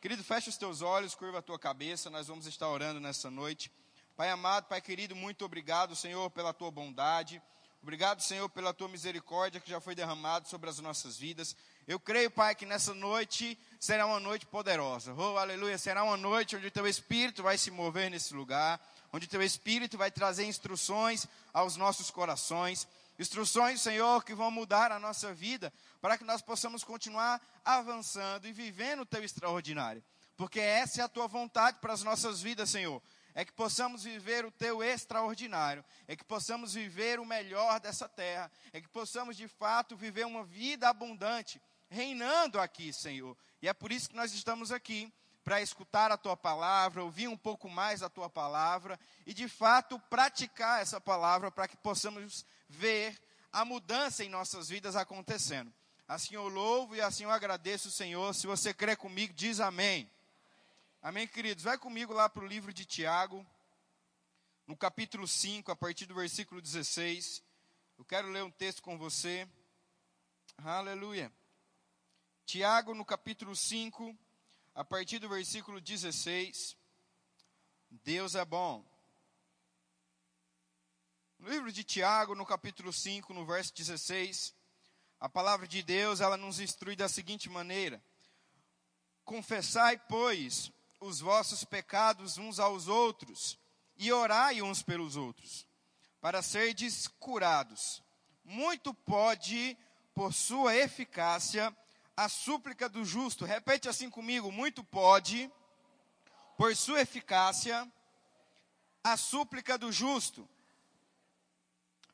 Querido, fecha os teus olhos, curva a tua cabeça, nós vamos estar orando nessa noite. Pai amado, Pai querido, muito obrigado, Senhor, pela tua bondade. Obrigado, Senhor, pela tua misericórdia que já foi derramada sobre as nossas vidas. Eu creio, Pai, que nessa noite será uma noite poderosa. Oh, aleluia! Será uma noite onde o teu Espírito vai se mover nesse lugar, onde o teu Espírito vai trazer instruções aos nossos corações. Instruções, Senhor, que vão mudar a nossa vida, para que nós possamos continuar avançando e vivendo o teu extraordinário. Porque essa é a tua vontade para as nossas vidas, Senhor. É que possamos viver o teu extraordinário, é que possamos viver o melhor dessa terra, é que possamos de fato viver uma vida abundante, reinando aqui, Senhor. E é por isso que nós estamos aqui, para escutar a tua palavra, ouvir um pouco mais a tua palavra e de fato praticar essa palavra para que possamos ver a mudança em nossas vidas acontecendo. Assim eu louvo e assim eu agradeço o Senhor. Se você crê comigo, diz amém. Amém, queridos? Vai comigo lá para o livro de Tiago, no capítulo 5, a partir do versículo 16. Eu quero ler um texto com você. Aleluia. Tiago, no capítulo 5, a partir do versículo 16. Deus é bom. No livro de Tiago, no capítulo 5, no verso 16, a palavra de Deus, ela nos instrui da seguinte maneira: Confessai, pois, os vossos pecados uns aos outros e orai uns pelos outros, para serdes curados. Muito pode, por sua eficácia, a súplica do justo. Repete assim comigo: muito pode, por sua eficácia, a súplica do justo.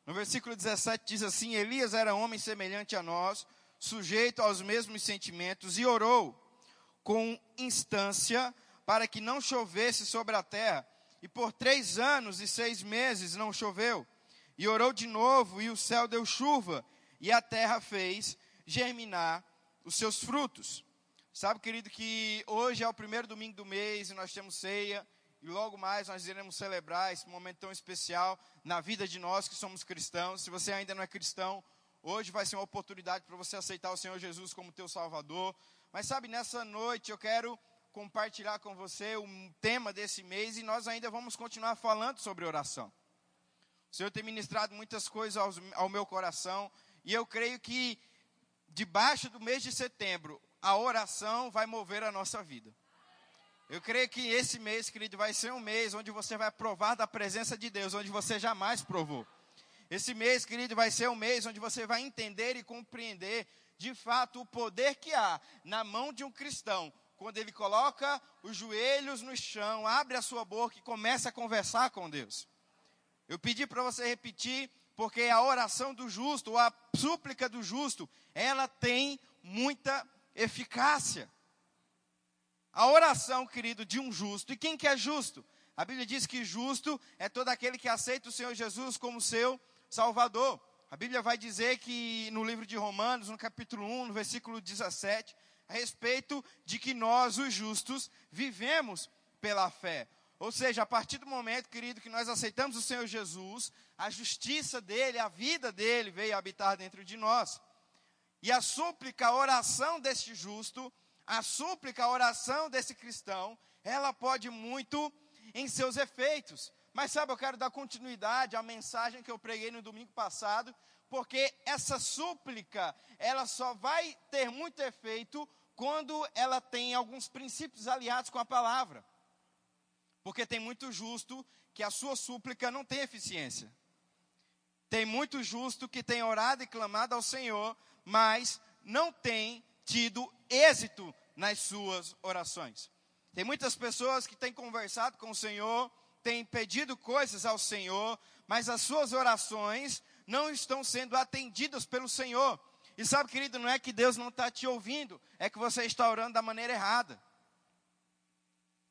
No versículo 17 diz assim: Elias era homem semelhante a nós, sujeito aos mesmos sentimentos, e orou com instância para que não chovesse sobre a terra. E por três anos e seis meses não choveu. E orou de novo, e o céu deu chuva, e a terra fez germinar os seus frutos. Sabe, querido, que hoje é o primeiro domingo do mês e nós temos ceia. E logo mais nós iremos celebrar esse momento tão especial na vida de nós que somos cristãos. Se você ainda não é cristão, hoje vai ser uma oportunidade para você aceitar o Senhor Jesus como teu Salvador. Mas sabe, nessa noite eu quero compartilhar com você o tema desse mês e nós ainda vamos continuar falando sobre oração. O Senhor tem ministrado muitas coisas ao, ao meu coração e eu creio que debaixo do mês de setembro a oração vai mover a nossa vida. Eu creio que esse mês, querido, vai ser um mês onde você vai provar da presença de Deus, onde você jamais provou. Esse mês, querido, vai ser um mês onde você vai entender e compreender de fato o poder que há na mão de um cristão, quando ele coloca os joelhos no chão, abre a sua boca e começa a conversar com Deus. Eu pedi para você repetir, porque a oração do justo, ou a súplica do justo, ela tem muita eficácia. A oração, querido, de um justo. E quem que é justo? A Bíblia diz que justo é todo aquele que aceita o Senhor Jesus como seu Salvador. A Bíblia vai dizer que no livro de Romanos, no capítulo 1, no versículo 17, a respeito de que nós, os justos, vivemos pela fé. Ou seja, a partir do momento, querido, que nós aceitamos o Senhor Jesus, a justiça dele, a vida dele veio habitar dentro de nós. E a súplica, a oração deste justo, a súplica, a oração desse cristão, ela pode muito em seus efeitos. Mas sabe, eu quero dar continuidade à mensagem que eu preguei no domingo passado, porque essa súplica, ela só vai ter muito efeito quando ela tem alguns princípios aliados com a palavra. Porque tem muito justo que a sua súplica não tem eficiência. Tem muito justo que tem orado e clamado ao Senhor, mas não tem tido êxito nas suas orações. Tem muitas pessoas que têm conversado com o Senhor, têm pedido coisas ao Senhor, mas as suas orações não estão sendo atendidas pelo Senhor. E sabe, querido, não é que Deus não está te ouvindo, é que você está orando da maneira errada.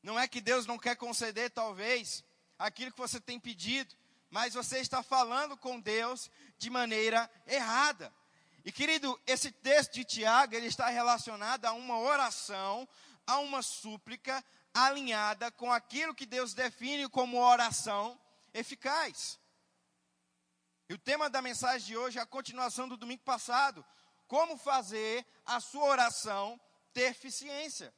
Não é que Deus não quer conceder, talvez, aquilo que você tem pedido, mas você está falando com Deus de maneira errada. E querido, esse texto de Tiago, ele está relacionado a uma oração, a uma súplica alinhada com aquilo que Deus define como oração eficaz. E o tema da mensagem de hoje é a continuação do domingo passado. Como fazer a sua oração ter eficiência,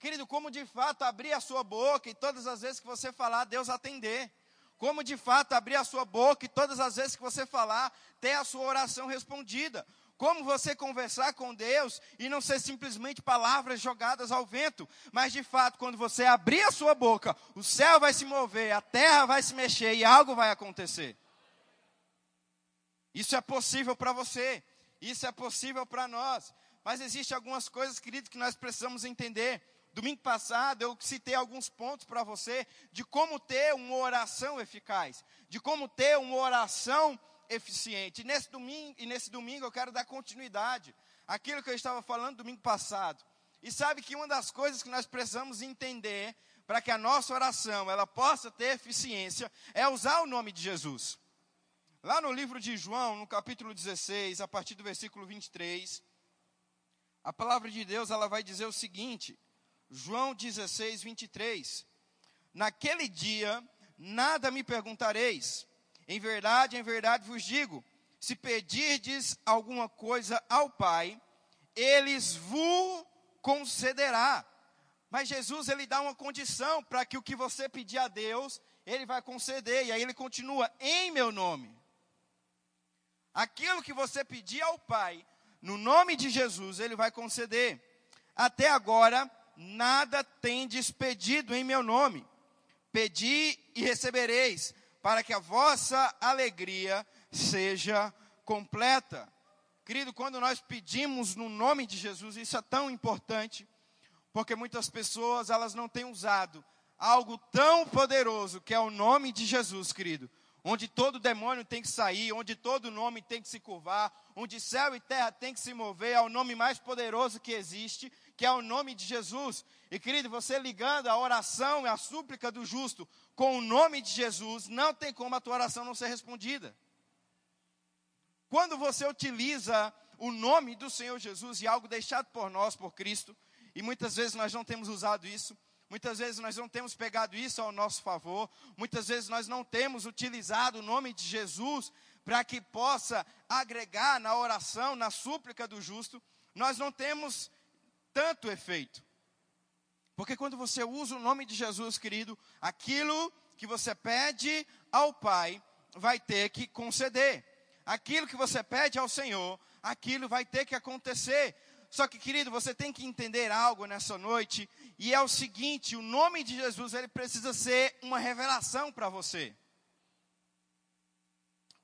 Querido, como de fato abrir a sua boca e todas as vezes que você falar, Deus atender. Como de fato abrir a sua boca e todas as vezes que você falar, ter a sua oração respondida. Como você conversar com Deus e não ser simplesmente palavras jogadas ao vento, mas de fato, quando você abrir a sua boca, o céu vai se mover, a terra vai se mexer e algo vai acontecer. Isso é possível para você, isso é possível para nós. Mas existem algumas coisas, querido, que nós precisamos entender. Domingo passado eu citei alguns pontos para você de como ter uma oração eficaz, de como ter uma oração eficiente. E nesse domingo, e nesse domingo eu quero dar continuidade àquilo que eu estava falando domingo passado. E sabe que uma das coisas que nós precisamos entender para que a nossa oração ela possa ter eficiência é usar o nome de Jesus. Lá no livro de João, no capítulo 16, a partir do versículo 23, a palavra de Deus ela vai dizer o seguinte: João 16, 23. Naquele dia, nada me perguntareis. Em verdade, em verdade vos digo: se pedirdes alguma coisa ao Pai, eles vos concederá. Mas Jesus, ele dá uma condição para que o que você pedir a Deus, ele vai conceder. E aí ele continua: em meu nome. Aquilo que você pedir ao Pai, no nome de Jesus, ele vai conceder. Até agora, nada tendes pedido em meu nome. Pedi e recebereis, para que a vossa alegria seja completa. Querido, quando nós pedimos no nome de Jesus, isso é tão importante, porque muitas pessoas elas não têm usado algo tão poderoso que é o nome de Jesus, querido, onde todo demônio tem que sair, onde todo nome tem que se curvar, onde céu e terra tem que se mover, é o nome mais poderoso que existe, que é o nome de Jesus. E querido, você ligando a oração e a súplica do justo com o nome de Jesus, não tem como a tua oração não ser respondida. Quando você utiliza o nome do Senhor Jesus e algo deixado por nós, por Cristo, e muitas vezes nós não temos usado isso, Muitas vezes nós não temos pegado isso ao nosso favor, muitas vezes nós não temos utilizado o nome de Jesus para que possa agregar na oração, na súplica do justo, nós não temos tanto efeito. Porque quando você usa o nome de Jesus, querido, aquilo que você pede ao Pai vai ter que conceder. Aquilo que você pede ao Senhor, aquilo vai ter que acontecer. Só que, querido, você tem que entender algo nessa noite, e é o seguinte: o nome de Jesus ele precisa ser uma revelação para você.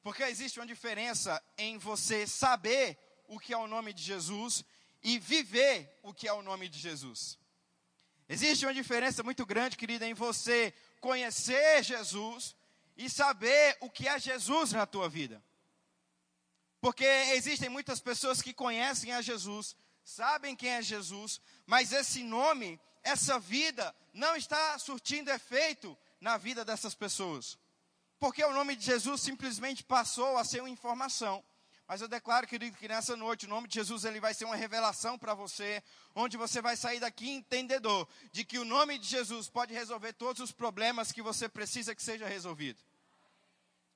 Porque existe uma diferença em você saber o que é o nome de Jesus e viver o que é o nome de Jesus. Existe uma diferença muito grande, querida, em você conhecer Jesus e saber o que é Jesus na tua vida. Porque existem muitas pessoas que conhecem a Jesus, sabem quem é Jesus, mas esse nome, essa vida, não está surtindo efeito na vida dessas pessoas. Porque o nome de Jesus simplesmente passou a ser uma informação. Mas eu declaro, querido, que nessa noite o nome de Jesus ele vai ser uma revelação para você, onde você vai sair daqui entendedor de que o nome de Jesus pode resolver todos os problemas que você precisa que seja resolvido.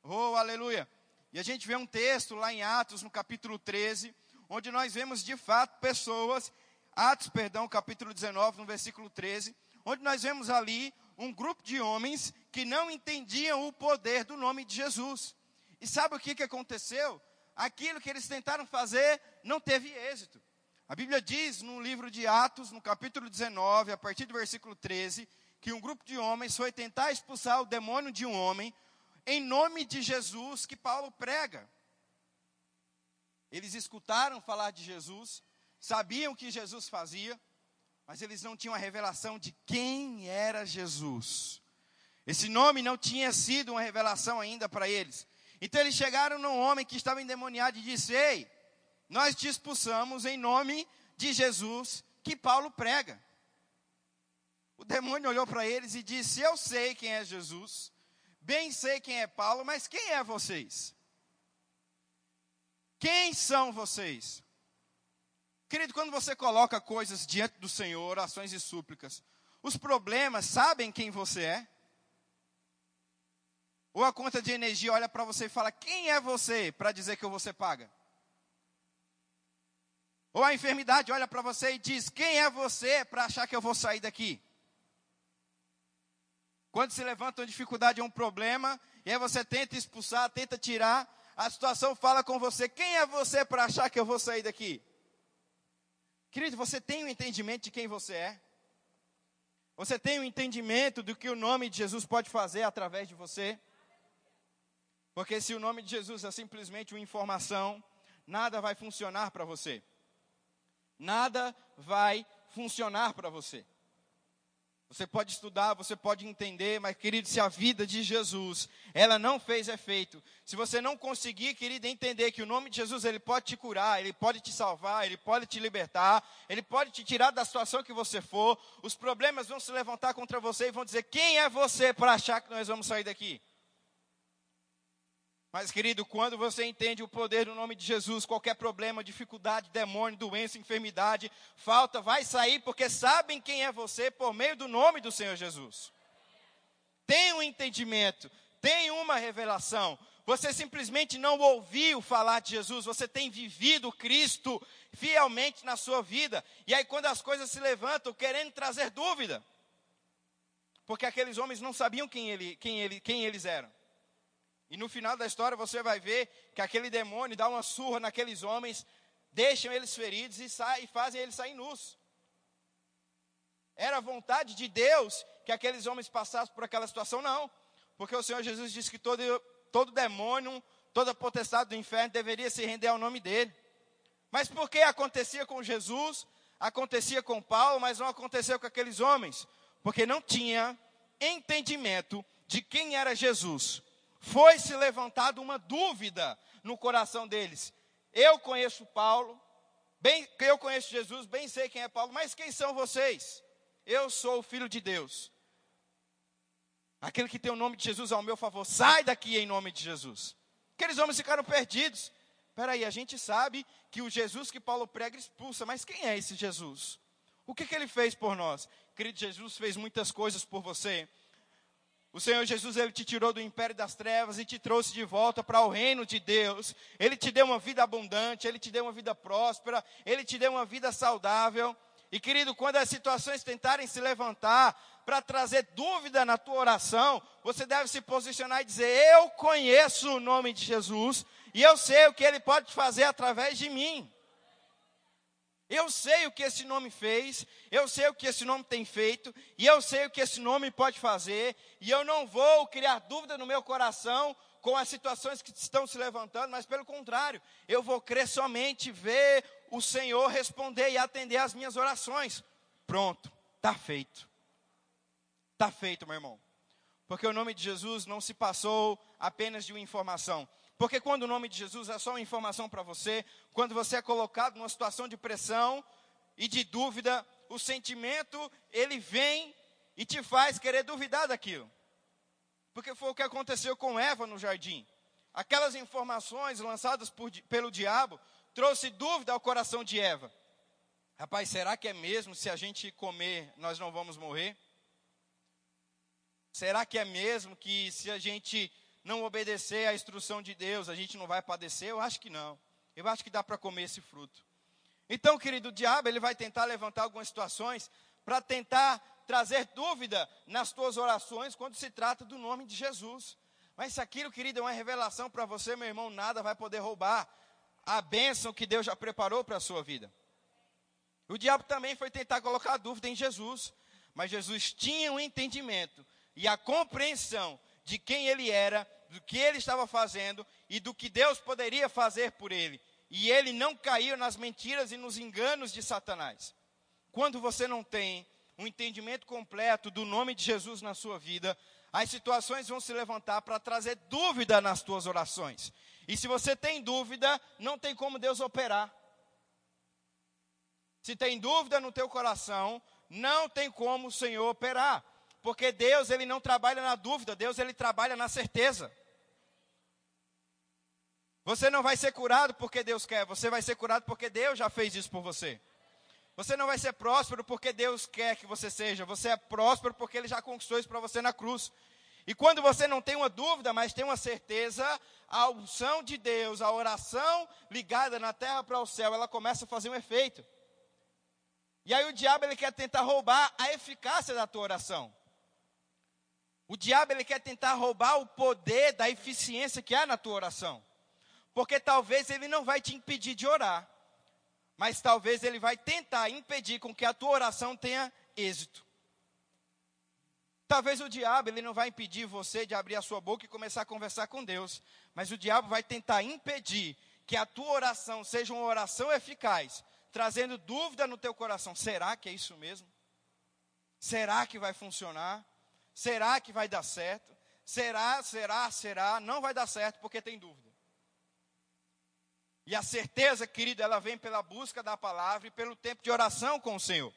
Oh, aleluia! E a gente vê um texto lá em Atos, no capítulo 13, onde nós vemos de fato pessoas, Atos, perdão, capítulo 19, no versículo 13, onde nós vemos ali um grupo de homens que não entendiam o poder do nome de Jesus. E sabe o que, que aconteceu? Aquilo que eles tentaram fazer não teve êxito. A Bíblia diz no livro de Atos, no capítulo 19, a partir do versículo 13, que um grupo de homens foi tentar expulsar o demônio de um homem em nome de Jesus que Paulo prega. Eles escutaram falar de Jesus, sabiam o que Jesus fazia, mas eles não tinham a revelação de quem era Jesus. Esse nome não tinha sido uma revelação ainda para eles. Então eles chegaram num homem que estava endemoniado e disse: Ei, nós te expulsamos em nome de Jesus que Paulo prega. O demônio olhou para eles e disse: Eu sei quem é Jesus, bem sei quem é Paulo, mas quem é vocês? Quem são vocês? Querido, quando você coloca coisas diante do Senhor, orações e súplicas, os problemas sabem quem você é? Ou a conta de energia olha para você e fala: Quem é você para dizer que você paga? Ou a enfermidade olha para você e diz: Quem é você para achar que eu vou sair daqui? Quando se levanta uma dificuldade um problema, e aí você tenta expulsar, tenta tirar, a situação fala com você: Quem é você para achar que eu vou sair daqui? Querido, você tem um entendimento de quem você é? Você tem um entendimento do que o nome de Jesus pode fazer através de você? Porque se o nome de Jesus é simplesmente uma informação, nada vai funcionar para você nada vai funcionar para você. Você pode estudar, você pode entender, mas querido, se a vida de Jesus, ela não fez efeito, se você não conseguir, querido, entender que o nome de Jesus, ele pode te curar, ele pode te salvar, ele pode te libertar, ele pode te tirar da situação que você for, os problemas vão se levantar contra você e vão dizer: "Quem é você para achar que nós vamos sair daqui?" Mas, querido, quando você entende o poder do nome de Jesus, qualquer problema, dificuldade, demônio, doença, enfermidade, falta, vai sair, porque sabem quem é você por meio do nome do Senhor Jesus. Tem um entendimento, tem uma revelação. Você simplesmente não ouviu falar de Jesus, você tem vivido Cristo fielmente na sua vida. E aí, quando as coisas se levantam, querendo trazer dúvida, porque aqueles homens não sabiam quem, ele, quem, ele, quem eles eram. E no final da história você vai ver que aquele demônio dá uma surra naqueles homens, deixam eles feridos e, sai, e fazem eles sair nus. Era a vontade de Deus que aqueles homens passassem por aquela situação? Não. Porque o Senhor Jesus disse que todo, todo demônio, toda potestade do inferno deveria se render ao nome dele. Mas por que acontecia com Jesus, acontecia com Paulo, mas não aconteceu com aqueles homens? Porque não tinha entendimento de quem era Jesus foi se levantada uma dúvida no coração deles. Eu conheço Paulo, bem, eu conheço Jesus, bem sei quem é Paulo, mas quem são vocês? Eu sou o filho de Deus. Aquele que tem o nome de Jesus ao meu favor, sai daqui em nome de Jesus. Aqueles homens ficaram perdidos. Espera aí, a gente sabe que o Jesus que Paulo prega expulsa, mas quem é esse Jesus? O que, que ele fez por nós? Querido, Jesus fez muitas coisas por você. O Senhor Jesus, Ele te tirou do império das trevas e te trouxe de volta para o reino de Deus. Ele te deu uma vida abundante, Ele te deu uma vida próspera, Ele te deu uma vida saudável. E querido, quando as situações tentarem se levantar para trazer dúvida na tua oração, você deve se posicionar e dizer: Eu conheço o nome de Jesus e eu sei o que Ele pode fazer através de mim. Eu sei o que esse nome fez, eu sei o que esse nome tem feito, e eu sei o que esse nome pode fazer, e eu não vou criar dúvida no meu coração com as situações que estão se levantando, mas pelo contrário, eu vou crer somente ver o Senhor responder e atender às minhas orações. Pronto, está feito. Está feito, meu irmão. Porque o nome de Jesus não se passou apenas de uma informação, porque quando o nome de Jesus é só uma informação para você, quando você é colocado numa situação de pressão e de dúvida, o sentimento, ele vem e te faz querer duvidar daquilo. Porque foi o que aconteceu com Eva no jardim. Aquelas informações lançadas por, pelo diabo trouxe dúvida ao coração de Eva. Rapaz, será que é mesmo se a gente comer nós não vamos morrer? Será que é mesmo que se a gente não obedecer à instrução de Deus, a gente não vai padecer? Eu acho que não. Eu acho que dá para comer esse fruto. Então, querido, o diabo ele vai tentar levantar algumas situações para tentar trazer dúvida nas tuas orações quando se trata do nome de Jesus. Mas se aquilo, querido, é uma revelação para você, meu irmão, nada vai poder roubar a bênção que Deus já preparou para a sua vida. O diabo também foi tentar colocar dúvida em Jesus, mas Jesus tinha um entendimento e a compreensão de quem ele era, do que ele estava fazendo e do que Deus poderia fazer por ele. E ele não caiu nas mentiras e nos enganos de Satanás. Quando você não tem um entendimento completo do nome de Jesus na sua vida, as situações vão se levantar para trazer dúvida nas tuas orações. E se você tem dúvida, não tem como Deus operar. Se tem dúvida no teu coração, não tem como o Senhor operar. Porque Deus, ele não trabalha na dúvida, Deus, ele trabalha na certeza. Você não vai ser curado porque Deus quer, você vai ser curado porque Deus já fez isso por você. Você não vai ser próspero porque Deus quer que você seja, você é próspero porque Ele já conquistou isso para você na cruz. E quando você não tem uma dúvida, mas tem uma certeza, a unção de Deus, a oração ligada na terra para o céu, ela começa a fazer um efeito. E aí o diabo ele quer tentar roubar a eficácia da tua oração. O diabo ele quer tentar roubar o poder da eficiência que há na tua oração. Porque talvez ele não vai te impedir de orar, mas talvez ele vai tentar impedir com que a tua oração tenha êxito. Talvez o diabo ele não vai impedir você de abrir a sua boca e começar a conversar com Deus, mas o diabo vai tentar impedir que a tua oração seja uma oração eficaz, trazendo dúvida no teu coração. Será que é isso mesmo? Será que vai funcionar? Será que vai dar certo? Será, será, será? Não vai dar certo porque tem dúvida. E a certeza, querido, ela vem pela busca da palavra e pelo tempo de oração com o Senhor.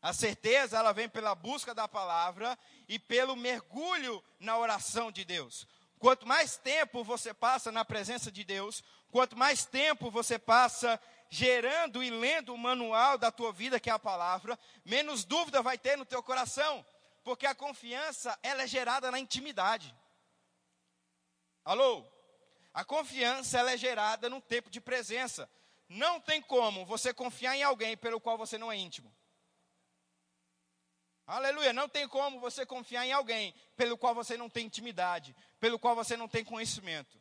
A certeza, ela vem pela busca da palavra e pelo mergulho na oração de Deus. Quanto mais tempo você passa na presença de Deus, quanto mais tempo você passa gerando e lendo o manual da tua vida, que é a palavra, menos dúvida vai ter no teu coração. Porque a confiança, ela é gerada na intimidade. Alô? A confiança, ela é gerada no tempo de presença. Não tem como você confiar em alguém pelo qual você não é íntimo. Aleluia, não tem como você confiar em alguém pelo qual você não tem intimidade, pelo qual você não tem conhecimento.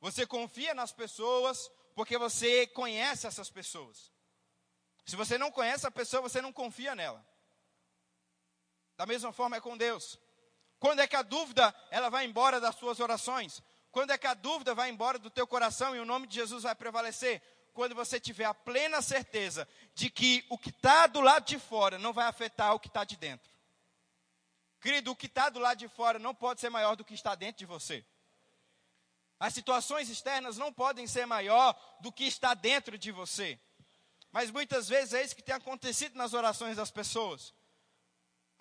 Você confia nas pessoas porque você conhece essas pessoas. Se você não conhece a pessoa, você não confia nela. Da mesma forma é com Deus. Quando é que a dúvida ela vai embora das suas orações? Quando é que a dúvida vai embora do teu coração e o nome de Jesus vai prevalecer? Quando você tiver a plena certeza de que o que está do lado de fora não vai afetar o que está de dentro. Querido, o que está do lado de fora não pode ser maior do que está dentro de você. As situações externas não podem ser maior do que está dentro de você. Mas muitas vezes é isso que tem acontecido nas orações das pessoas.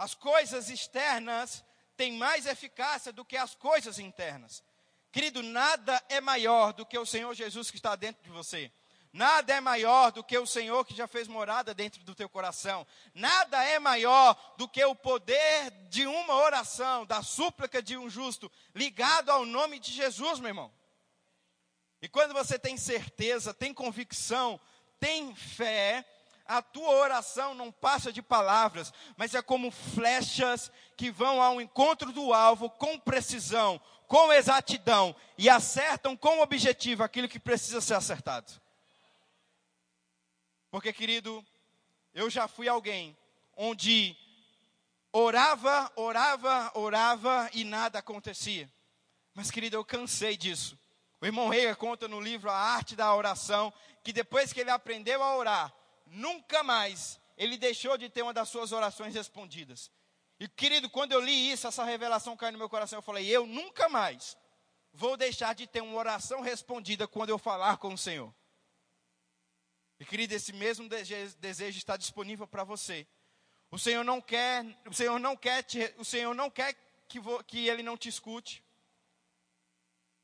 As coisas externas têm mais eficácia do que as coisas internas. Querido, nada é maior do que o Senhor Jesus que está dentro de você. Nada é maior do que o Senhor que já fez morada dentro do teu coração. Nada é maior do que o poder de uma oração, da súplica de um justo, ligado ao nome de Jesus, meu irmão. E quando você tem certeza, tem convicção, tem fé, a tua oração não passa de palavras, mas é como flechas que vão ao encontro do alvo com precisão, com exatidão e acertam com objetivo aquilo que precisa ser acertado. Porque, querido, eu já fui alguém onde orava, orava, orava e nada acontecia. Mas, querido, eu cansei disso. O irmão Reiga conta no livro A Arte da Oração que depois que ele aprendeu a orar, nunca mais ele deixou de ter uma das suas orações respondidas. E querido, quando eu li isso, essa revelação caiu no meu coração, eu falei: eu nunca mais vou deixar de ter uma oração respondida quando eu falar com o Senhor. E querido, esse mesmo desejo está disponível para você. O Senhor não quer, o Senhor não quer, te, o Senhor não quer que, vo, que ele não te escute.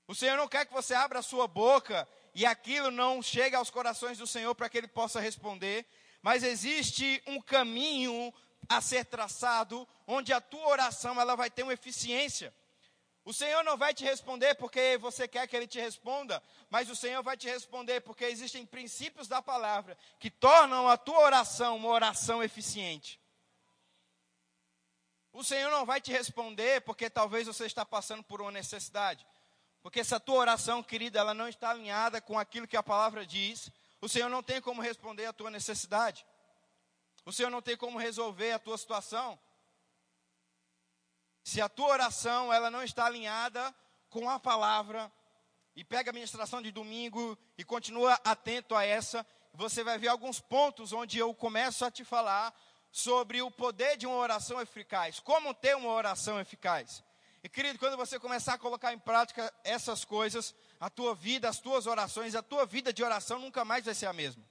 O Senhor não quer que você abra a sua boca e aquilo não chega aos corações do Senhor para que Ele possa responder, mas existe um caminho a ser traçado, onde a tua oração ela vai ter uma eficiência. O Senhor não vai te responder porque você quer que Ele te responda, mas o Senhor vai te responder porque existem princípios da palavra que tornam a tua oração uma oração eficiente. O Senhor não vai te responder porque talvez você está passando por uma necessidade. Porque se a tua oração, querida, ela não está alinhada com aquilo que a palavra diz, o Senhor não tem como responder a tua necessidade. O Senhor não tem como resolver a tua situação. Se a tua oração ela não está alinhada com a palavra, e pega a ministração de domingo e continua atento a essa, você vai ver alguns pontos onde eu começo a te falar sobre o poder de uma oração eficaz, como ter uma oração eficaz. E querido, quando você começar a colocar em prática essas coisas, a tua vida, as tuas orações, a tua vida de oração nunca mais vai ser a mesma.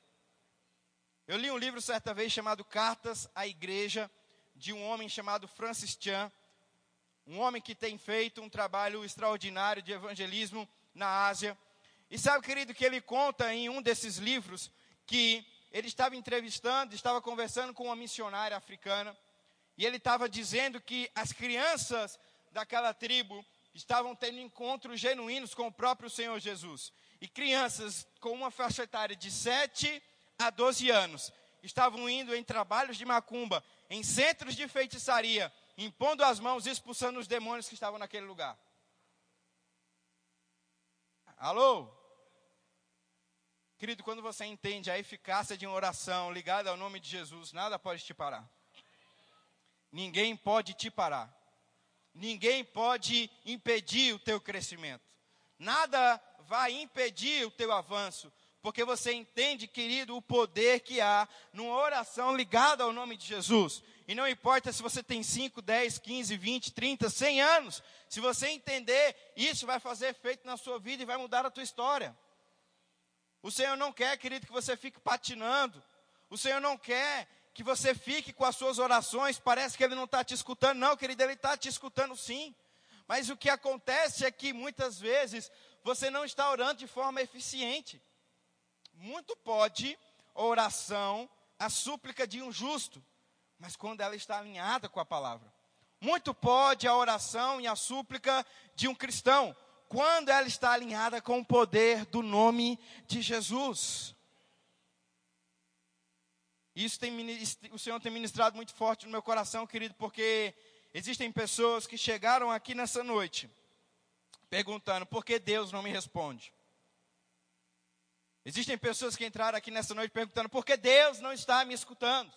Eu li um livro certa vez chamado Cartas à Igreja, de um homem chamado Francis Chan, um homem que tem feito um trabalho extraordinário de evangelismo na Ásia. E sabe, querido, que ele conta em um desses livros que ele estava entrevistando, estava conversando com uma missionária africana, e ele estava dizendo que as crianças daquela tribo estavam tendo encontros genuínos com o próprio Senhor Jesus. E crianças com uma faixa etária de 7 a 12 anos estavam indo em trabalhos de macumba, em centros de feitiçaria, impondo as mãos e expulsando os demônios que estavam naquele lugar. Alô? Querido, quando você entende a eficácia de uma oração ligada ao nome de Jesus, nada pode te parar. Ninguém pode te parar. Ninguém pode impedir o teu crescimento. Nada vai impedir o teu avanço, porque você entende, querido, o poder que há numa oração ligada ao nome de Jesus. E não importa se você tem 5, 10, 15, 20, 30, 100 anos, se você entender, isso vai fazer efeito na sua vida e vai mudar a tua história. O Senhor não quer, querido, que você fique patinando. O Senhor não quer que você fique com as suas orações, parece que Ele não está te escutando. Não, querido, Ele está te escutando sim. Mas o que acontece é que muitas vezes você não está orando de forma eficiente. Muito pode a oração, a súplica de um justo, mas quando ela está alinhada com a palavra. Muito pode a oração e a súplica de um cristão, quando ela está alinhada com o poder do nome de Jesus. Isso tem, o Senhor tem ministrado muito forte no meu coração, querido, porque existem pessoas que chegaram aqui nessa noite perguntando por que Deus não me responde. Existem pessoas que entraram aqui nessa noite perguntando por que Deus não está me escutando.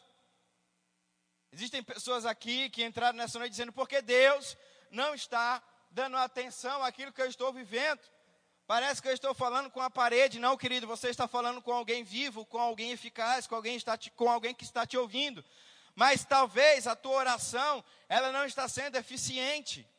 Existem pessoas aqui que entraram nessa noite dizendo por que Deus não está dando atenção àquilo que eu estou vivendo. Parece que eu estou falando com a parede, não, querido. Você está falando com alguém vivo, com alguém eficaz, com alguém, está te, com alguém que está te ouvindo. Mas talvez a tua oração, ela não está sendo eficiente.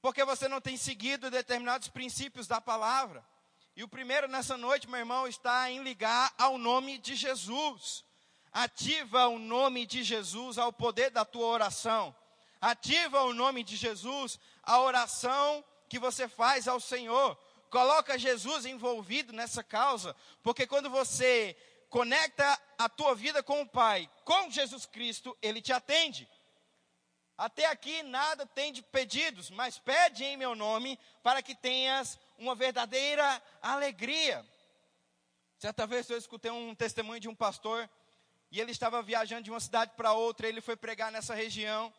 Porque você não tem seguido determinados princípios da palavra. E o primeiro nessa noite, meu irmão, está em ligar ao nome de Jesus. Ativa o nome de Jesus ao poder da tua oração. Ativa o nome de Jesus a oração que você faz ao Senhor. Coloca Jesus envolvido nessa causa, porque quando você conecta a tua vida com o Pai, com Jesus Cristo, Ele te atende. Até aqui nada tem de pedidos, mas pede em meu nome para que tenhas uma verdadeira alegria. Certa vez eu escutei um testemunho de um pastor e ele estava viajando de uma cidade para outra, ele foi pregar nessa região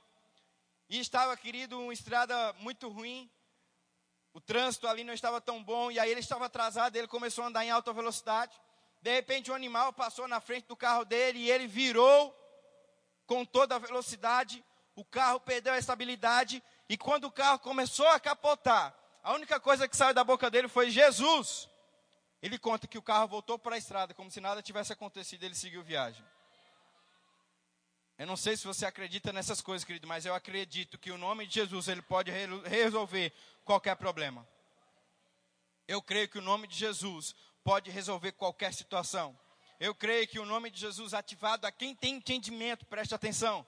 e estava, querido, uma estrada muito ruim o trânsito ali não estava tão bom, e aí ele estava atrasado, ele começou a andar em alta velocidade. De repente, um animal passou na frente do carro dele e ele virou com toda a velocidade. O carro perdeu a estabilidade, e quando o carro começou a capotar, a única coisa que saiu da boca dele foi Jesus. Ele conta que o carro voltou para a estrada, como se nada tivesse acontecido, ele seguiu viagem. Eu não sei se você acredita nessas coisas, querido, mas eu acredito que o nome de Jesus ele pode resolver qualquer problema. Eu creio que o nome de Jesus pode resolver qualquer situação. Eu creio que o nome de Jesus ativado a quem tem entendimento, preste atenção.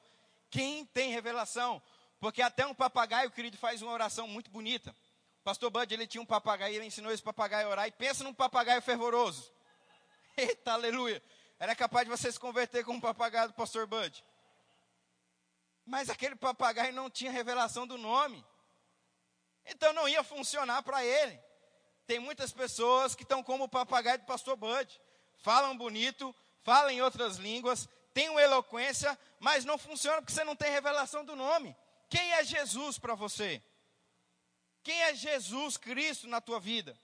Quem tem revelação, porque até um papagaio, querido, faz uma oração muito bonita. Pastor Bud, ele tinha um papagaio, ele ensinou esse papagaio a orar, e pensa num papagaio fervoroso. Eita, aleluia. Era capaz de você se converter com um papagaio do pastor Bud. Mas aquele papagaio não tinha revelação do nome. Então não ia funcionar para ele. Tem muitas pessoas que estão como o papagaio do pastor Bud. Falam bonito, falam em outras línguas, têm uma eloquência, mas não funciona porque você não tem revelação do nome. Quem é Jesus para você? Quem é Jesus Cristo na tua vida?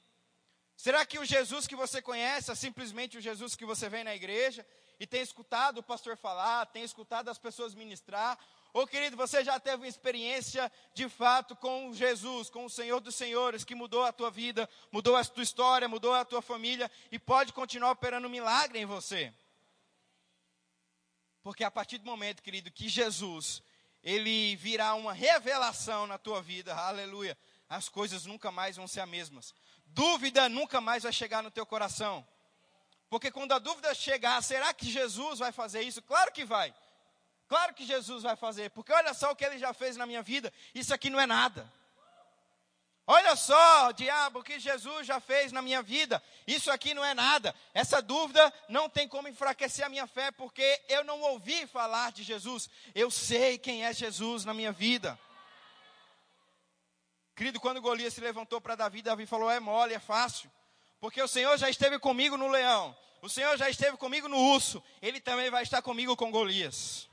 Será que o Jesus que você conhece é simplesmente o Jesus que você vem na igreja e tem escutado o pastor falar, tem escutado as pessoas ministrar? Ô querido, você já teve uma experiência de fato com Jesus, com o Senhor dos Senhores, que mudou a tua vida, mudou a tua história, mudou a tua família e pode continuar operando um milagre em você. Porque a partir do momento, querido, que Jesus, ele virá uma revelação na tua vida, aleluia, as coisas nunca mais vão ser as mesmas. Dúvida nunca mais vai chegar no teu coração. Porque quando a dúvida chegar, será que Jesus vai fazer isso? Claro que vai. Claro que Jesus vai fazer, porque olha só o que ele já fez na minha vida, isso aqui não é nada. Olha só, diabo, o que Jesus já fez na minha vida, isso aqui não é nada. Essa dúvida não tem como enfraquecer a minha fé, porque eu não ouvi falar de Jesus, eu sei quem é Jesus na minha vida. Querido, quando Golias se levantou para Davi, Davi falou: é mole, é fácil. Porque o Senhor já esteve comigo no leão, o Senhor já esteve comigo no urso, Ele também vai estar comigo com Golias.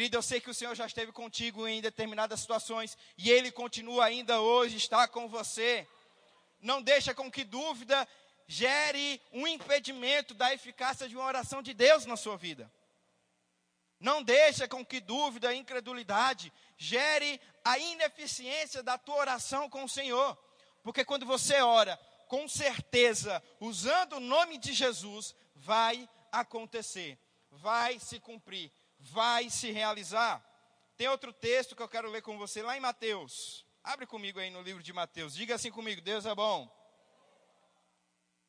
Querido, eu sei que o Senhor já esteve contigo em determinadas situações e Ele continua ainda hoje, está com você. Não deixa com que dúvida gere um impedimento da eficácia de uma oração de Deus na sua vida. Não deixa com que dúvida, incredulidade gere a ineficiência da tua oração com o Senhor. Porque quando você ora com certeza, usando o nome de Jesus, vai acontecer, vai se cumprir, vai se realizar. Tem outro texto que eu quero ler com você lá em Mateus. Abre comigo aí no livro de Mateus. Diga assim comigo: Deus é bom.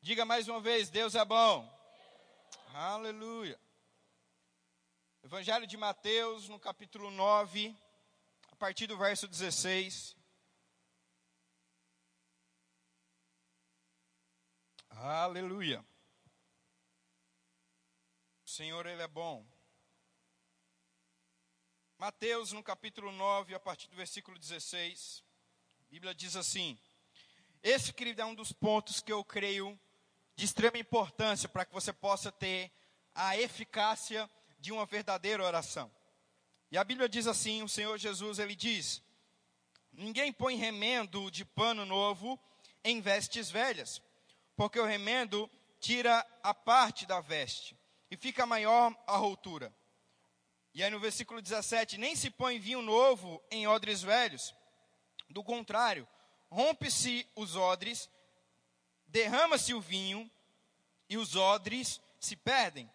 Diga mais uma vez: Deus é bom. Aleluia. Evangelho de Mateus, no capítulo 9, a partir do verso 16. Aleluia. O Senhor, Ele é bom. Mateus, no capítulo 9, a partir do versículo 16, a Bíblia diz assim: Esse, querido, é um dos pontos que eu creio de extrema importância para que você possa ter a eficácia de uma verdadeira oração. E a Bíblia diz assim: o Senhor Jesus, ele diz: Ninguém põe remendo de pano novo em vestes velhas, porque o remendo tira a parte da veste e fica maior a rotura. E aí no versículo 17: Nem se põe vinho novo em odres velhos. Do contrário, rompe-se os odres, derrama-se o vinho, e os odres se perdem.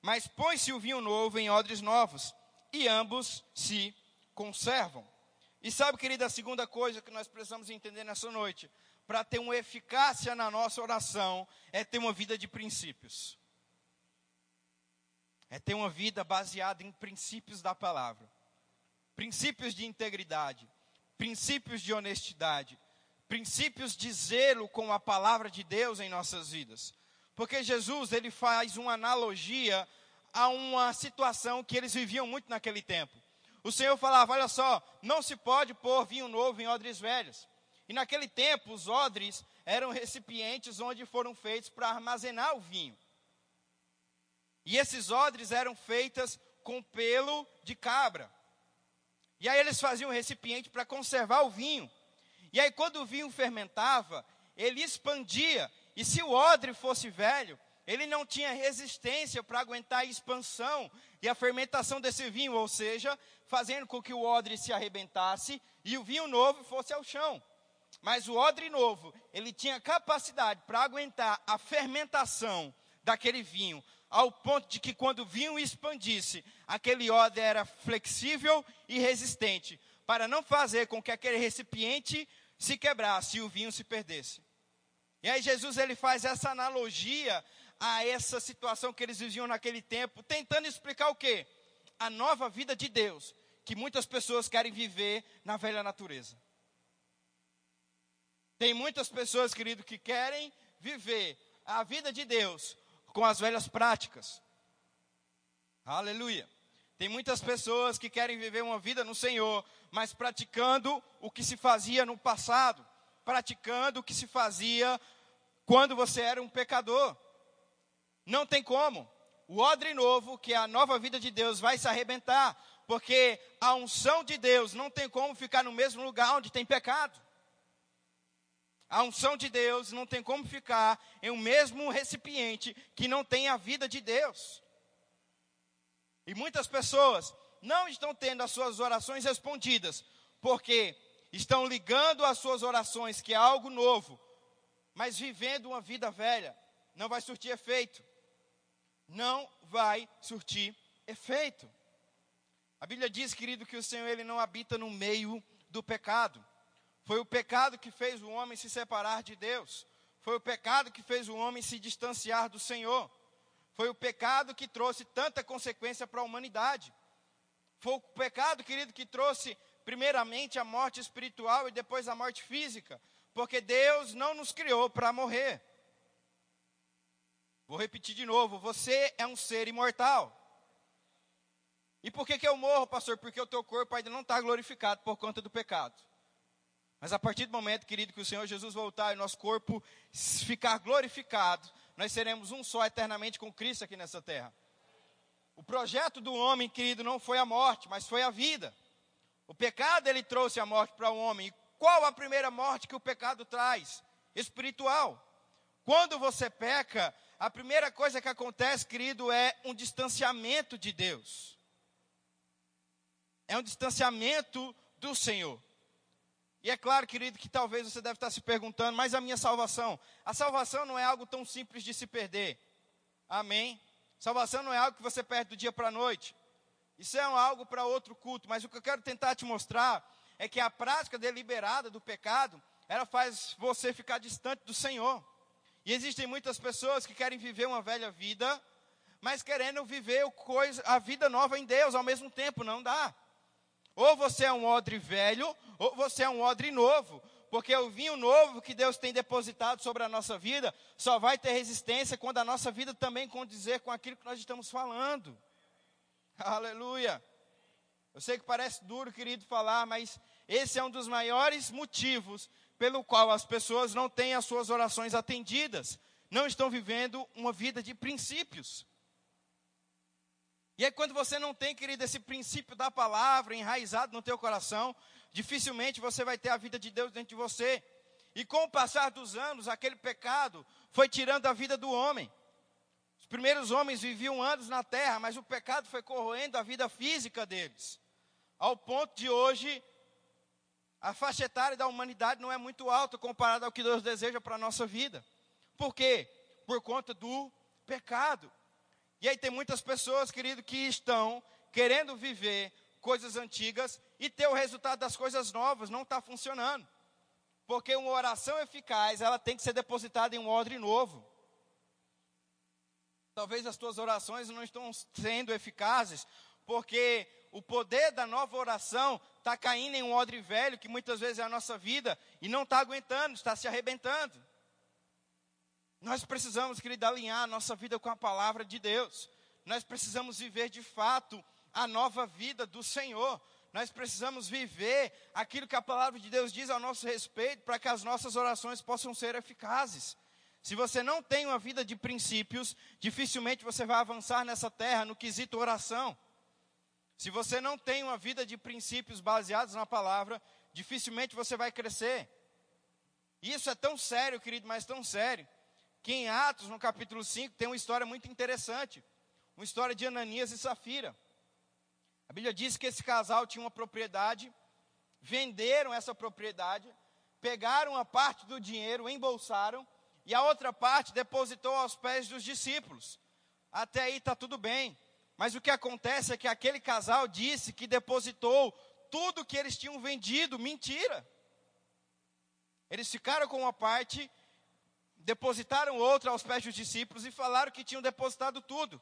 Mas põe-se o vinho novo em odres novos, e ambos se conservam. E sabe, querida, a segunda coisa que nós precisamos entender nessa noite, para ter uma eficácia na nossa oração, é ter uma vida de princípios é ter uma vida baseada em princípios da palavra, princípios de integridade, princípios de honestidade, princípios de zelo com a palavra de Deus em nossas vidas. Porque Jesus, ele faz uma analogia a uma situação que eles viviam muito naquele tempo. O Senhor falava: olha só, não se pode pôr vinho novo em odres velhos. E naquele tempo, os odres eram recipientes onde foram feitos para armazenar o vinho. E esses odres eram feitas com pelo de cabra. E aí eles faziam um recipiente para conservar o vinho. E aí quando o vinho fermentava, ele expandia. E se o odre fosse velho, ele não tinha resistência para aguentar a expansão e a fermentação desse vinho, ou seja, fazendo com que o odre se arrebentasse e o vinho novo fosse ao chão. Mas o odre novo, ele tinha capacidade para aguentar a fermentação daquele vinho, ao ponto de que quando o vinho expandisse, aquele odre era flexível e resistente, para não fazer com que aquele recipiente se quebrasse e o vinho se perdesse. E aí Jesus ele faz essa analogia a essa situação que eles viviam naquele tempo, tentando explicar o quê? A nova vida de Deus, que muitas pessoas querem viver na velha natureza. Tem muitas pessoas, querido, que querem viver a vida de Deus com as velhas práticas. Aleluia. Tem muitas pessoas que querem viver uma vida no Senhor, mas praticando o que se fazia no passado, praticando o que se fazia quando você era um pecador. Não tem como. O odre novo, que é a nova vida de Deus, vai se arrebentar, porque a unção de Deus não tem como ficar no mesmo lugar onde tem pecado. A unção de Deus não tem como ficar em um mesmo recipiente que não tem a vida de Deus. E muitas pessoas não estão tendo as suas orações respondidas, porque estão ligando as suas orações, que é algo novo, mas vivendo uma vida velha, não vai surtir efeito. Não vai surtir efeito. A Bíblia diz, querido, que o Senhor ele não habita no meio do pecado. Foi o pecado que fez o homem se separar de Deus. Foi o pecado que fez o homem se distanciar do Senhor. Foi o pecado que trouxe tanta consequência para a humanidade. Foi o pecado, querido, que trouxe primeiramente a morte espiritual e depois a morte física. Porque Deus não nos criou para morrer. Vou repetir de novo: você é um ser imortal. E por que, que eu morro, pastor? Porque o teu corpo ainda não está glorificado por conta do pecado. Mas a partir do momento, querido, que o Senhor Jesus voltar e nosso corpo ficar glorificado, nós seremos um só eternamente com Cristo aqui nessa terra. O projeto do homem, querido, não foi a morte, mas foi a vida. O pecado ele trouxe a morte para o homem. E qual a primeira morte que o pecado traz? Espiritual. Quando você peca, a primeira coisa que acontece, querido, é um distanciamento de Deus. É um distanciamento do Senhor. E é claro, querido, que talvez você deve estar se perguntando, mas a minha salvação? A salvação não é algo tão simples de se perder. Amém? Salvação não é algo que você perde do dia para a noite. Isso é algo para outro culto, mas o que eu quero tentar te mostrar é que a prática deliberada do pecado, ela faz você ficar distante do Senhor. E existem muitas pessoas que querem viver uma velha vida, mas querendo viver coisa, a vida nova em Deus ao mesmo tempo, não dá. Ou você é um odre velho, ou você é um odre novo. Porque o vinho novo que Deus tem depositado sobre a nossa vida só vai ter resistência quando a nossa vida também condizer com aquilo que nós estamos falando. Aleluia. Eu sei que parece duro, querido, falar, mas esse é um dos maiores motivos pelo qual as pessoas não têm as suas orações atendidas, não estão vivendo uma vida de princípios. E aí, quando você não tem, querido, esse princípio da palavra enraizado no teu coração, dificilmente você vai ter a vida de Deus dentro de você. E com o passar dos anos, aquele pecado foi tirando a vida do homem. Os primeiros homens viviam anos na terra, mas o pecado foi corroendo a vida física deles. Ao ponto de hoje, a faixa etária da humanidade não é muito alta comparada ao que Deus deseja para a nossa vida. Por quê? Por conta do pecado. E aí tem muitas pessoas, querido, que estão querendo viver coisas antigas e ter o resultado das coisas novas não está funcionando. Porque uma oração eficaz, ela tem que ser depositada em um odre novo. Talvez as tuas orações não estão sendo eficazes, porque o poder da nova oração está caindo em um odre velho, que muitas vezes é a nossa vida, e não está aguentando, está se arrebentando. Nós precisamos, querido, alinhar a nossa vida com a palavra de Deus. Nós precisamos viver de fato a nova vida do Senhor. Nós precisamos viver aquilo que a palavra de Deus diz ao nosso respeito para que as nossas orações possam ser eficazes. Se você não tem uma vida de princípios, dificilmente você vai avançar nessa terra no quesito oração. Se você não tem uma vida de princípios baseados na palavra, dificilmente você vai crescer. Isso é tão sério, querido, mas tão sério, que em Atos, no capítulo 5, tem uma história muito interessante. Uma história de Ananias e Safira. A Bíblia diz que esse casal tinha uma propriedade, venderam essa propriedade, pegaram uma parte do dinheiro, embolsaram, e a outra parte depositou aos pés dos discípulos. Até aí está tudo bem. Mas o que acontece é que aquele casal disse que depositou tudo que eles tinham vendido. Mentira. Eles ficaram com uma parte, depositaram outra aos pés dos discípulos e falaram que tinham depositado tudo.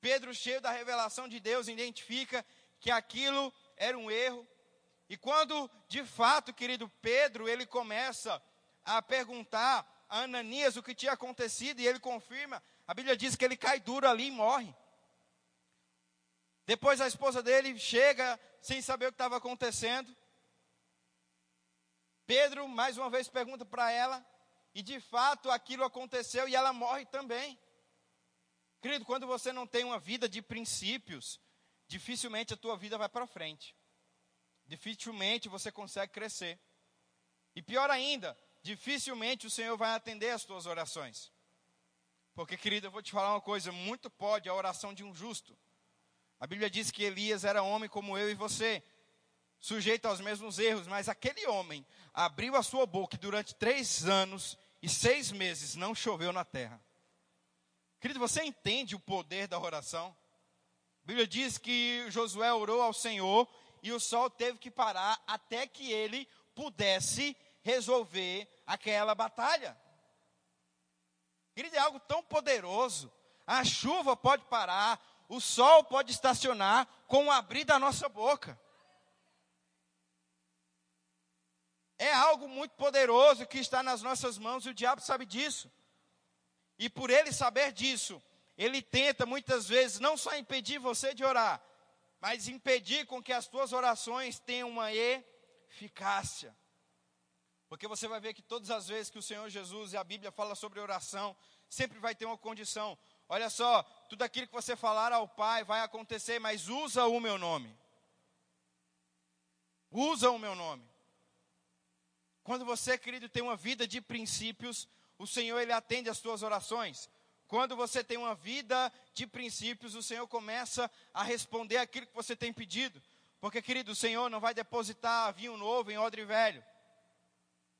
Pedro, cheio da revelação de Deus, identifica que aquilo era um erro. E quando, de fato, querido Pedro, ele começa a perguntar a Ananias o que tinha acontecido, e ele confirma, a Bíblia diz que ele cai duro ali e morre. Depois a esposa dele chega sem saber o que estava acontecendo. Pedro, mais uma vez, pergunta para ela, e de fato aquilo aconteceu e ela morre também. Querido, quando você não tem uma vida de princípios, dificilmente a tua vida vai para frente. Dificilmente você consegue crescer. E pior ainda, dificilmente o Senhor vai atender as tuas orações. Porque, querido, eu vou te falar uma coisa: muito pode a oração de um justo. A Bíblia diz que Elias era homem como eu e você, sujeito aos mesmos erros, mas aquele homem abriu a sua boca e durante três anos e seis meses não choveu na terra. Querido, você entende o poder da oração? A Bíblia diz que Josué orou ao Senhor e o sol teve que parar até que ele pudesse resolver aquela batalha. Querido, é algo tão poderoso. A chuva pode parar, o sol pode estacionar com o abrir da nossa boca. É algo muito poderoso que está nas nossas mãos e o diabo sabe disso. E por ele saber disso, ele tenta muitas vezes não só impedir você de orar, mas impedir com que as tuas orações tenham uma eficácia. Porque você vai ver que todas as vezes que o Senhor Jesus e a Bíblia fala sobre oração, sempre vai ter uma condição. Olha só, tudo aquilo que você falar ao Pai vai acontecer, mas usa o meu nome. Usa o meu nome. Quando você, querido, tem uma vida de princípios, o Senhor ele atende as suas orações. Quando você tem uma vida de princípios, o Senhor começa a responder aquilo que você tem pedido. Porque, querido, o Senhor não vai depositar vinho novo em odre velho.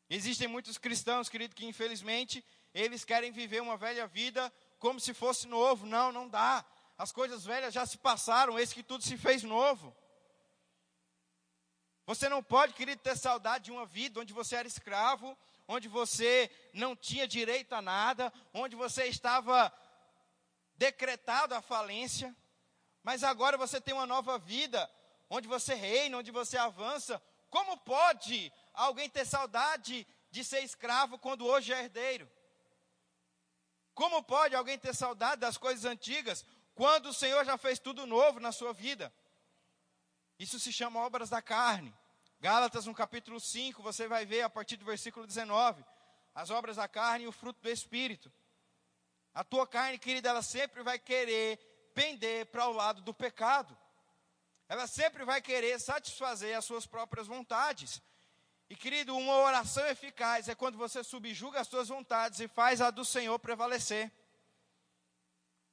Existem muitos cristãos, querido, que infelizmente eles querem viver uma velha vida como se fosse novo. Não, não dá. As coisas velhas já se passaram, eis que tudo se fez novo. Você não pode, querido, ter saudade de uma vida onde você era escravo, onde você não tinha direito a nada, onde você estava decretado à falência, mas agora você tem uma nova vida, onde você reina, onde você avança. Como pode alguém ter saudade de ser escravo quando hoje é herdeiro? Como pode alguém ter saudade das coisas antigas quando o Senhor já fez tudo novo na sua vida? Isso se chama obras da carne. Gálatas, no capítulo 5, você vai ver a partir do versículo 19, as obras da carne e o fruto do Espírito. A tua carne, querida, ela sempre vai querer pender para o lado do pecado. Ela sempre vai querer satisfazer as suas próprias vontades. E querido, uma oração eficaz é quando você subjuga as suas vontades e faz a do Senhor prevalecer.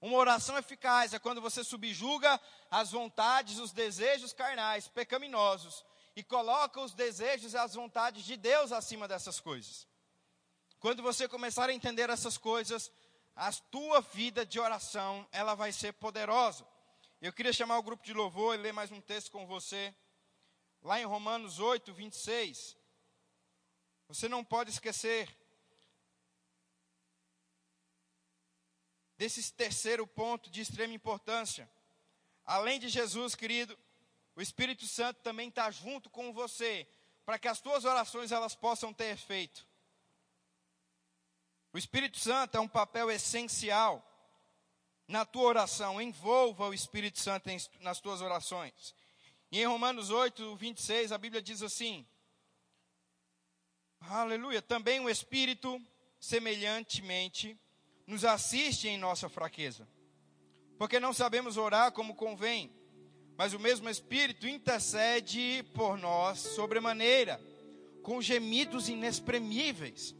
Uma oração eficaz é quando você subjuga as vontades, os desejos carnais, pecaminosos, e coloca os desejos e as vontades de Deus acima dessas coisas. Quando você começar a entender essas coisas, a tua vida de oração, ela vai ser poderosa. Eu queria chamar o grupo de louvor e ler mais um texto com você. Lá em Romanos 8, 26. Você não pode esquecer desse terceiro ponto de extrema importância. Além de Jesus, querido, o Espírito Santo também está junto com você, para que as tuas orações elas possam ter efeito. O Espírito Santo é um papel essencial na tua oração. Envolva o Espírito Santo em, nas tuas orações. E em Romanos 8, 26, a Bíblia diz assim: Aleluia. Também o Espírito, semelhantemente, nos assiste em nossa fraqueza. Porque não sabemos orar como convém, mas o mesmo Espírito intercede por nós sobremaneira, com gemidos inexprimíveis.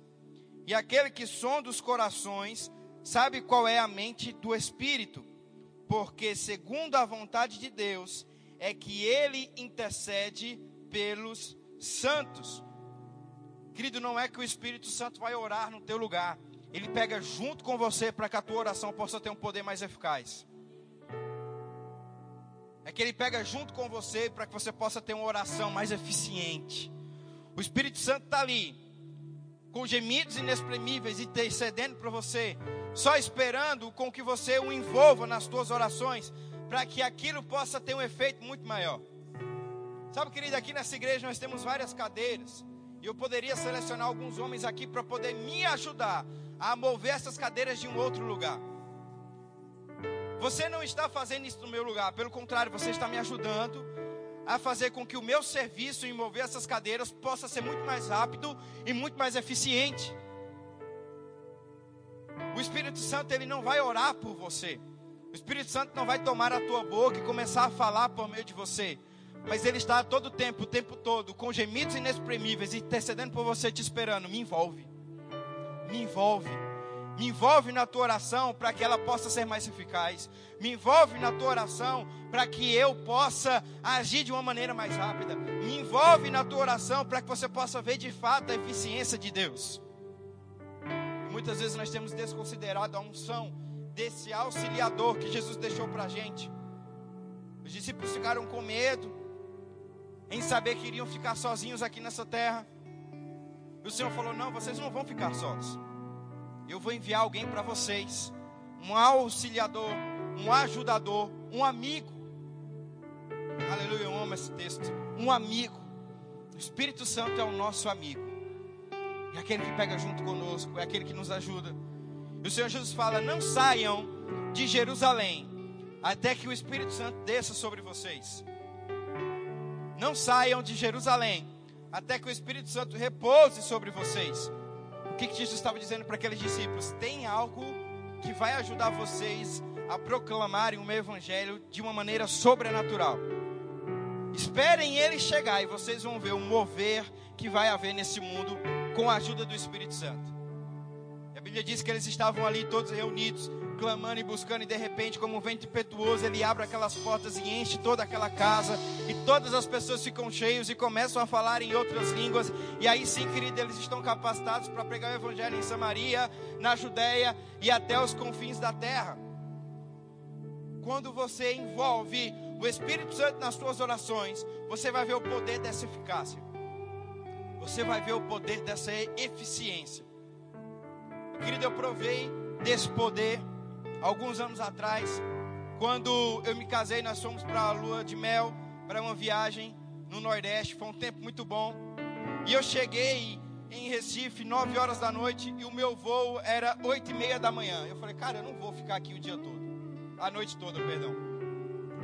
E aquele que sonda os corações sabe qual é a mente do Espírito, porque segundo a vontade de Deus é que ele intercede pelos santos. Querido, não é que o Espírito Santo vai orar no teu lugar, ele pega junto com você para que a tua oração possa ter um poder mais eficaz. É que ele pega junto com você para que você possa ter uma oração mais eficiente. O Espírito Santo está ali, com gemidos inexprimíveis, intercedendo para você, só esperando com que você o envolva nas suas orações, para que aquilo possa ter um efeito muito maior. Sabe, querido, aqui nessa igreja nós temos várias cadeiras, e eu poderia selecionar alguns homens aqui para poder me ajudar a mover essas cadeiras de um outro lugar. Você não está fazendo isso no meu lugar, pelo contrário, você está me ajudando a fazer com que o meu serviço em mover essas cadeiras possa ser muito mais rápido e muito mais eficiente. O Espírito Santo ele não vai orar por você. O Espírito Santo não vai tomar a tua boca e começar a falar por meio de você. Mas ele está todo o tempo, o tempo todo, com gemidos inexprimíveis, intercedendo por você, te esperando. Me envolve me envolve. Me envolve na tua oração para que ela possa ser mais eficaz. Me envolve na tua oração para que eu possa agir de uma maneira mais rápida. Me envolve na tua oração para que você possa ver de fato a eficiência de Deus. E muitas vezes nós temos desconsiderado a unção desse auxiliador que Jesus deixou para a gente. Os discípulos ficaram com medo em saber que iriam ficar sozinhos aqui nessa terra. E o Senhor falou: Não, vocês não vão ficar sós. Eu vou enviar alguém para vocês, um auxiliador, um ajudador, um amigo. Aleluia, eu amo esse texto. Um amigo. O Espírito Santo é o nosso amigo. É aquele que pega junto conosco, é aquele que nos ajuda. E o Senhor Jesus fala: Não saiam de Jerusalém até que o Espírito Santo desça sobre vocês. Não saiam de Jerusalém até que o Espírito Santo repouse sobre vocês. O que, que Jesus estava dizendo para aqueles discípulos? Tem algo que vai ajudar vocês a proclamarem o meu evangelho de uma maneira sobrenatural. Esperem ele chegar e vocês vão ver o mover que vai haver nesse mundo com a ajuda do Espírito Santo. E a Bíblia diz que eles estavam ali todos reunidos, clamando e buscando, e de repente, como um vento impetuoso, ele abre aquelas portas e enche toda aquela casa, e todas as pessoas ficam cheios e começam a falar em outras línguas, e aí sim, querido, eles estão capacitados para pregar o Evangelho em Samaria, na Judéia e até os confins da terra. Quando você envolve o Espírito Santo nas suas orações, você vai ver o poder dessa eficácia. Você vai ver o poder dessa eficiência. Querido, eu provei desse poder alguns anos atrás, quando eu me casei, nós fomos para a lua de mel, para uma viagem no Nordeste. Foi um tempo muito bom. E eu cheguei em Recife, 9 horas da noite, e o meu voo era 8 e meia da manhã. Eu falei, cara, eu não vou ficar aqui o dia todo, a noite toda, perdão.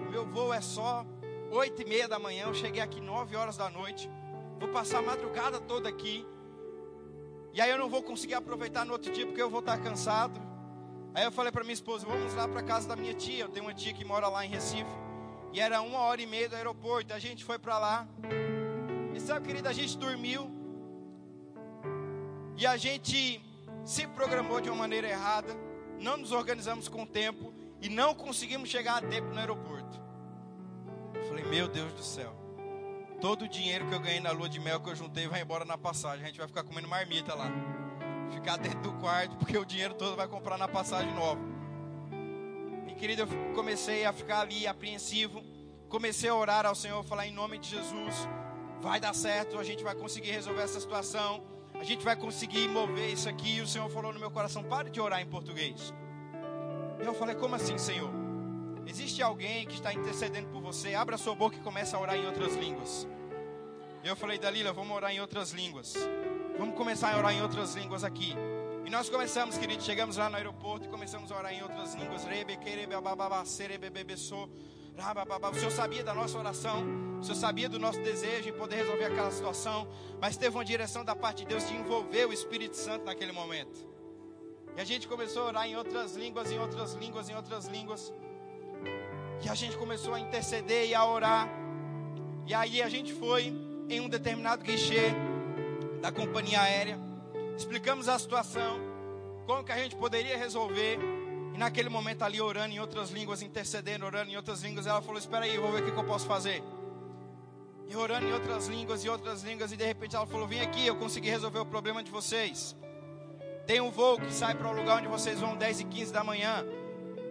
O meu voo é só 8 e meia da manhã. Eu cheguei aqui 9 horas da noite. Vou passar a madrugada toda aqui. E aí eu não vou conseguir aproveitar no outro dia porque eu vou estar cansado. Aí eu falei para minha esposa, vamos lá para casa da minha tia. Eu tenho uma tia que mora lá em Recife. E era uma hora e meia do aeroporto. A gente foi para lá. E sabe, querida, a gente dormiu. E a gente se programou de uma maneira errada. Não nos organizamos com tempo. E não conseguimos chegar a tempo no aeroporto. Eu falei, meu Deus do céu. Todo o dinheiro que eu ganhei na lua de mel que eu juntei vai embora na passagem. A gente vai ficar comendo marmita lá ficar dentro do quarto, porque o dinheiro todo vai comprar na passagem nova. E querido, eu comecei a ficar ali apreensivo, comecei a orar ao Senhor, falar em nome de Jesus, vai dar certo, a gente vai conseguir resolver essa situação, a gente vai conseguir mover isso aqui. E o Senhor falou no meu coração: pare de orar em português. E eu falei: como assim, Senhor? Existe alguém que está intercedendo por você? Abra sua boca e comece a orar em outras línguas. Eu falei, Dalila, vamos orar em outras línguas. Vamos começar a orar em outras línguas aqui. E nós começamos, querido, chegamos lá no aeroporto e começamos a orar em outras línguas. O Senhor sabia da nossa oração, o Senhor sabia do nosso desejo em poder resolver aquela situação, mas teve uma direção da parte de Deus de envolver o Espírito Santo naquele momento. E a gente começou a orar em outras línguas, em outras línguas, em outras línguas. E a gente começou a interceder e a orar. E aí a gente foi em um determinado guichê da companhia aérea, explicamos a situação, como que a gente poderia resolver. E naquele momento ali orando em outras línguas, intercedendo, orando em outras línguas, ela falou: Espera aí, vou ver o que, que eu posso fazer. E orando em outras línguas e outras línguas, e de repente ela falou: Vem aqui, eu consegui resolver o problema de vocês. Tem um voo que sai para o lugar onde vocês vão 10 e 15 da manhã.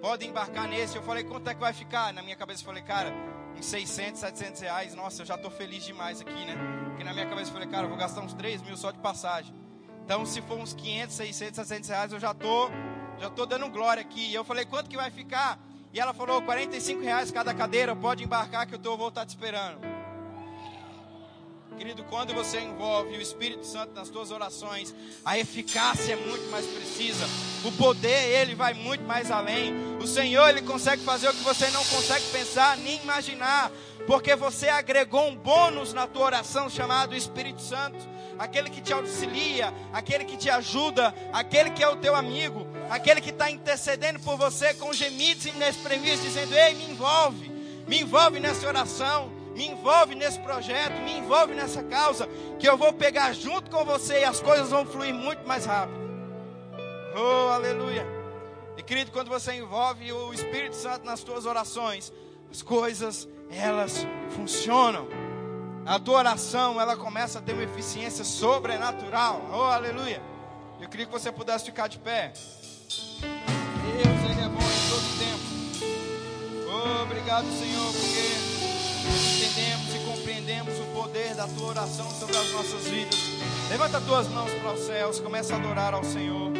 Podem embarcar nesse. Eu falei: Quanto é que vai ficar? Na minha cabeça eu falei: Cara, uns 600, 700 reais. Nossa, eu já estou feliz demais aqui, né? Porque na minha cabeça eu falei, cara, eu vou gastar uns 3 mil só de passagem. Então, se for uns 500, 600, 700 reais, eu já tô, já tô dando glória aqui. E eu falei, quanto que vai ficar? E ela falou, 45 reais cada cadeira, pode embarcar que eu tô, vou estar te esperando. Querido, quando você envolve o Espírito Santo nas suas orações, a eficácia é muito mais precisa. O poder, ele vai muito mais além. O Senhor, ele consegue fazer o que você não consegue pensar nem imaginar, porque você agregou um bônus na tua oração chamado Espírito Santo, aquele que te auxilia, aquele que te ajuda, aquele que é o teu amigo, aquele que está intercedendo por você com gemidos inexprimíveis, dizendo: Ei, me envolve, me envolve nessa oração me envolve nesse projeto, me envolve nessa causa, que eu vou pegar junto com você e as coisas vão fluir muito mais rápido. Oh, aleluia. E querido, quando você envolve o Espírito Santo nas suas orações, as coisas elas funcionam. A tua oração, ela começa a ter uma eficiência sobrenatural. Oh, aleluia. Eu queria que você pudesse ficar de pé. Deus, Ele é bom em todo tempo. Oh, obrigado, Senhor, porque entendemos e compreendemos o poder da tua oração sobre as nossas vidas. Levanta as tuas mãos para os céus, começa a adorar ao Senhor.